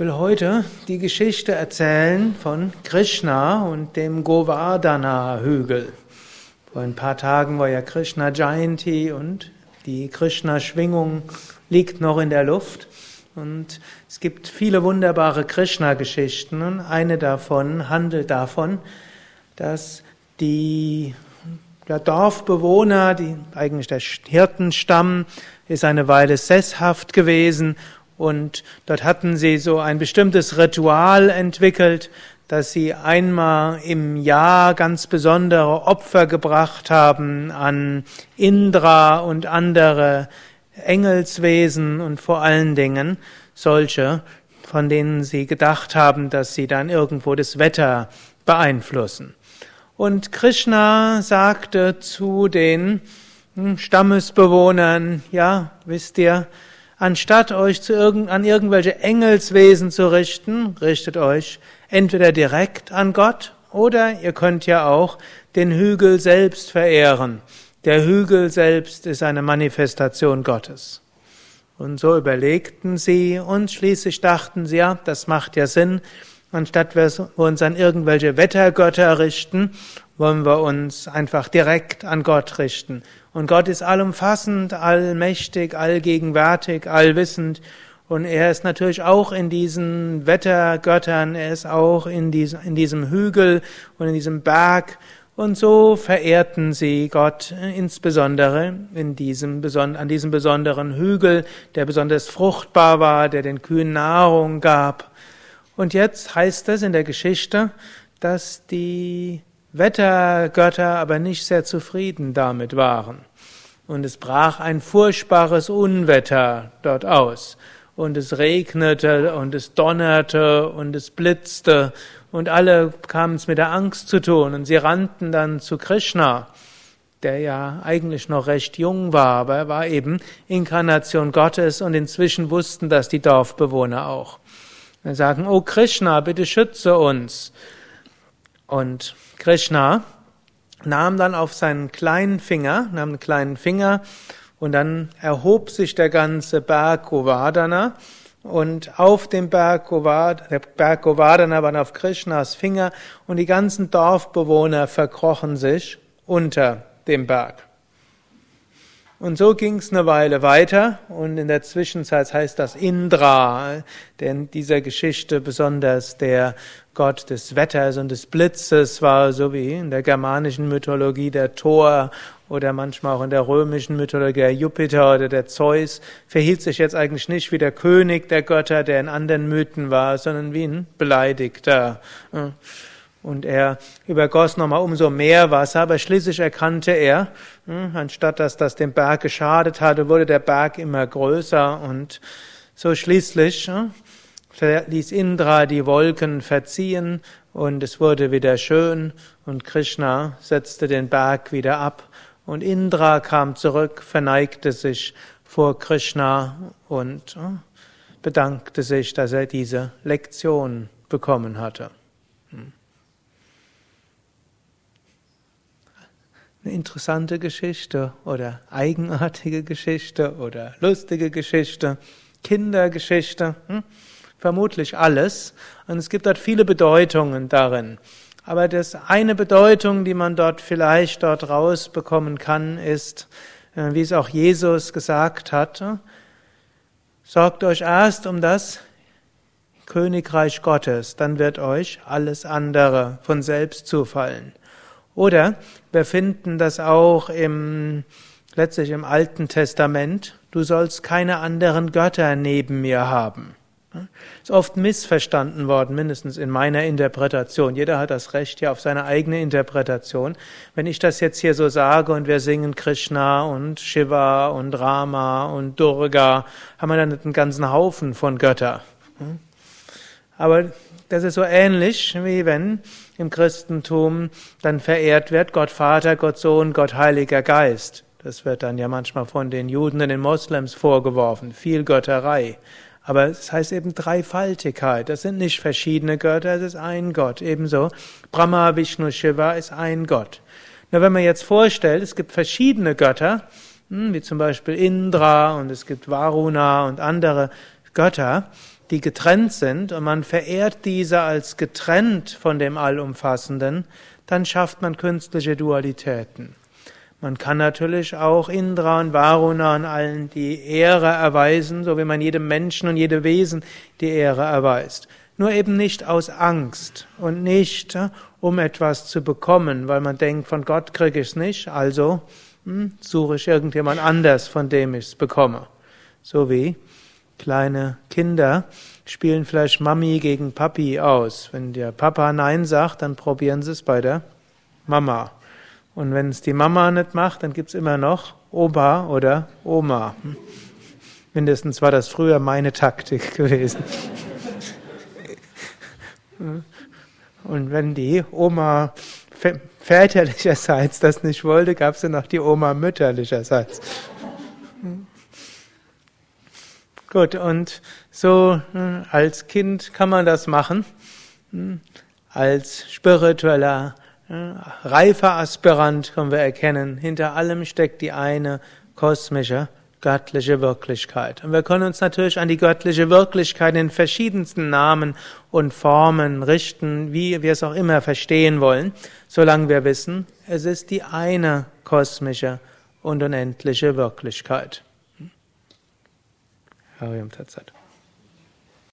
will heute die Geschichte erzählen von Krishna und dem Govardhana-Hügel. Vor ein paar Tagen war ja Krishna Jayanti und die Krishna-Schwingung liegt noch in der Luft. Und es gibt viele wunderbare Krishna-Geschichten und eine davon handelt davon, dass die der Dorfbewohner, die, eigentlich der Hirtenstamm, ist eine Weile sesshaft gewesen und dort hatten sie so ein bestimmtes Ritual entwickelt, dass sie einmal im Jahr ganz besondere Opfer gebracht haben an Indra und andere Engelswesen und vor allen Dingen solche, von denen sie gedacht haben, dass sie dann irgendwo das Wetter beeinflussen. Und Krishna sagte zu den Stammesbewohnern, ja, wisst ihr, Anstatt euch zu irgend, an irgendwelche Engelswesen zu richten, richtet euch entweder direkt an Gott oder ihr könnt ja auch den Hügel selbst verehren. Der Hügel selbst ist eine Manifestation Gottes. Und so überlegten sie und schließlich dachten sie, ja, das macht ja Sinn. Anstatt wir uns an irgendwelche Wettergötter richten, wollen wir uns einfach direkt an Gott richten. Und Gott ist allumfassend, allmächtig, allgegenwärtig, allwissend. Und er ist natürlich auch in diesen Wettergöttern, er ist auch in diesem, in diesem Hügel und in diesem Berg. Und so verehrten sie Gott insbesondere in diesem, an diesem besonderen Hügel, der besonders fruchtbar war, der den Kühen Nahrung gab. Und jetzt heißt es in der Geschichte, dass die Wettergötter aber nicht sehr zufrieden damit waren. Und es brach ein furchtbares Unwetter dort aus. Und es regnete und es donnerte und es blitzte und alle kamen es mit der Angst zu tun und sie rannten dann zu Krishna, der ja eigentlich noch recht jung war, aber er war eben Inkarnation Gottes und inzwischen wussten das die Dorfbewohner auch. Wir sagen, oh Krishna, bitte schütze uns. Und Krishna nahm dann auf seinen kleinen Finger, nahm einen kleinen Finger und dann erhob sich der ganze Berg Govardhana und auf dem Berg Govardhana, der Berg Govardhana war auf Krishnas Finger und die ganzen Dorfbewohner verkrochen sich unter dem Berg. Und so ging es eine Weile weiter und in der Zwischenzeit heißt das Indra, denn dieser Geschichte besonders der Gott des Wetters und des Blitzes war so wie in der germanischen Mythologie der Thor oder manchmal auch in der römischen Mythologie der Jupiter oder der Zeus, verhielt sich jetzt eigentlich nicht wie der König der Götter, der in anderen Mythen war, sondern wie ein Beleidigter. Und er übergoss nochmal umso mehr Wasser, aber schließlich erkannte er, hm, anstatt dass das dem Berg geschadet hatte, wurde der Berg immer größer und so schließlich hm, ließ Indra die Wolken verziehen und es wurde wieder schön und Krishna setzte den Berg wieder ab und Indra kam zurück, verneigte sich vor Krishna und hm, bedankte sich, dass er diese Lektion bekommen hatte. Eine interessante Geschichte oder eigenartige Geschichte oder lustige Geschichte, Kindergeschichte, hm? vermutlich alles. Und es gibt dort viele Bedeutungen darin. Aber das eine Bedeutung, die man dort vielleicht dort rausbekommen kann, ist, äh, wie es auch Jesus gesagt hat, sorgt euch erst um das Königreich Gottes, dann wird euch alles andere von selbst zufallen. Oder wir finden das auch im, letztlich im Alten Testament. Du sollst keine anderen Götter neben mir haben. Ist oft missverstanden worden, mindestens in meiner Interpretation. Jeder hat das Recht ja auf seine eigene Interpretation. Wenn ich das jetzt hier so sage und wir singen Krishna und Shiva und Rama und Durga, haben wir dann einen ganzen Haufen von Götter. Aber das ist so ähnlich, wie wenn im Christentum dann verehrt wird Gott Vater, Gott Sohn, Gott Heiliger Geist. Das wird dann ja manchmal von den Juden und den Moslems vorgeworfen. Viel Götterei. Aber es heißt eben Dreifaltigkeit. Das sind nicht verschiedene Götter, es ist ein Gott. Ebenso Brahma, Vishnu, Shiva ist ein Gott. Nur wenn man jetzt vorstellt, es gibt verschiedene Götter, hm, wie zum Beispiel Indra und es gibt Varuna und andere Götter, die getrennt sind und man verehrt diese als getrennt von dem Allumfassenden, dann schafft man künstliche Dualitäten. Man kann natürlich auch Indra und Varuna und allen die Ehre erweisen, so wie man jedem Menschen und jedem Wesen die Ehre erweist. Nur eben nicht aus Angst und nicht äh, um etwas zu bekommen, weil man denkt, von Gott kriege ich es nicht, also hm, suche ich irgendjemand anders, von dem ich es bekomme. So wie kleine Kinder spielen vielleicht Mami gegen Papi aus. Wenn der Papa Nein sagt, dann probieren sie es bei der Mama. Und wenn es die Mama nicht macht, dann gibt es immer noch Opa oder Oma. Mindestens war das früher meine Taktik gewesen. Und wenn die Oma väterlicherseits das nicht wollte, gab es ja noch die Oma mütterlicherseits. Gut, und so hm, als Kind kann man das machen. Hm, als spiritueller, hm, reifer Aspirant können wir erkennen, hinter allem steckt die eine kosmische, göttliche Wirklichkeit. Und wir können uns natürlich an die göttliche Wirklichkeit in verschiedensten Namen und Formen richten, wie wir es auch immer verstehen wollen, solange wir wissen, es ist die eine kosmische und unendliche Wirklichkeit. Hariam Tatsat.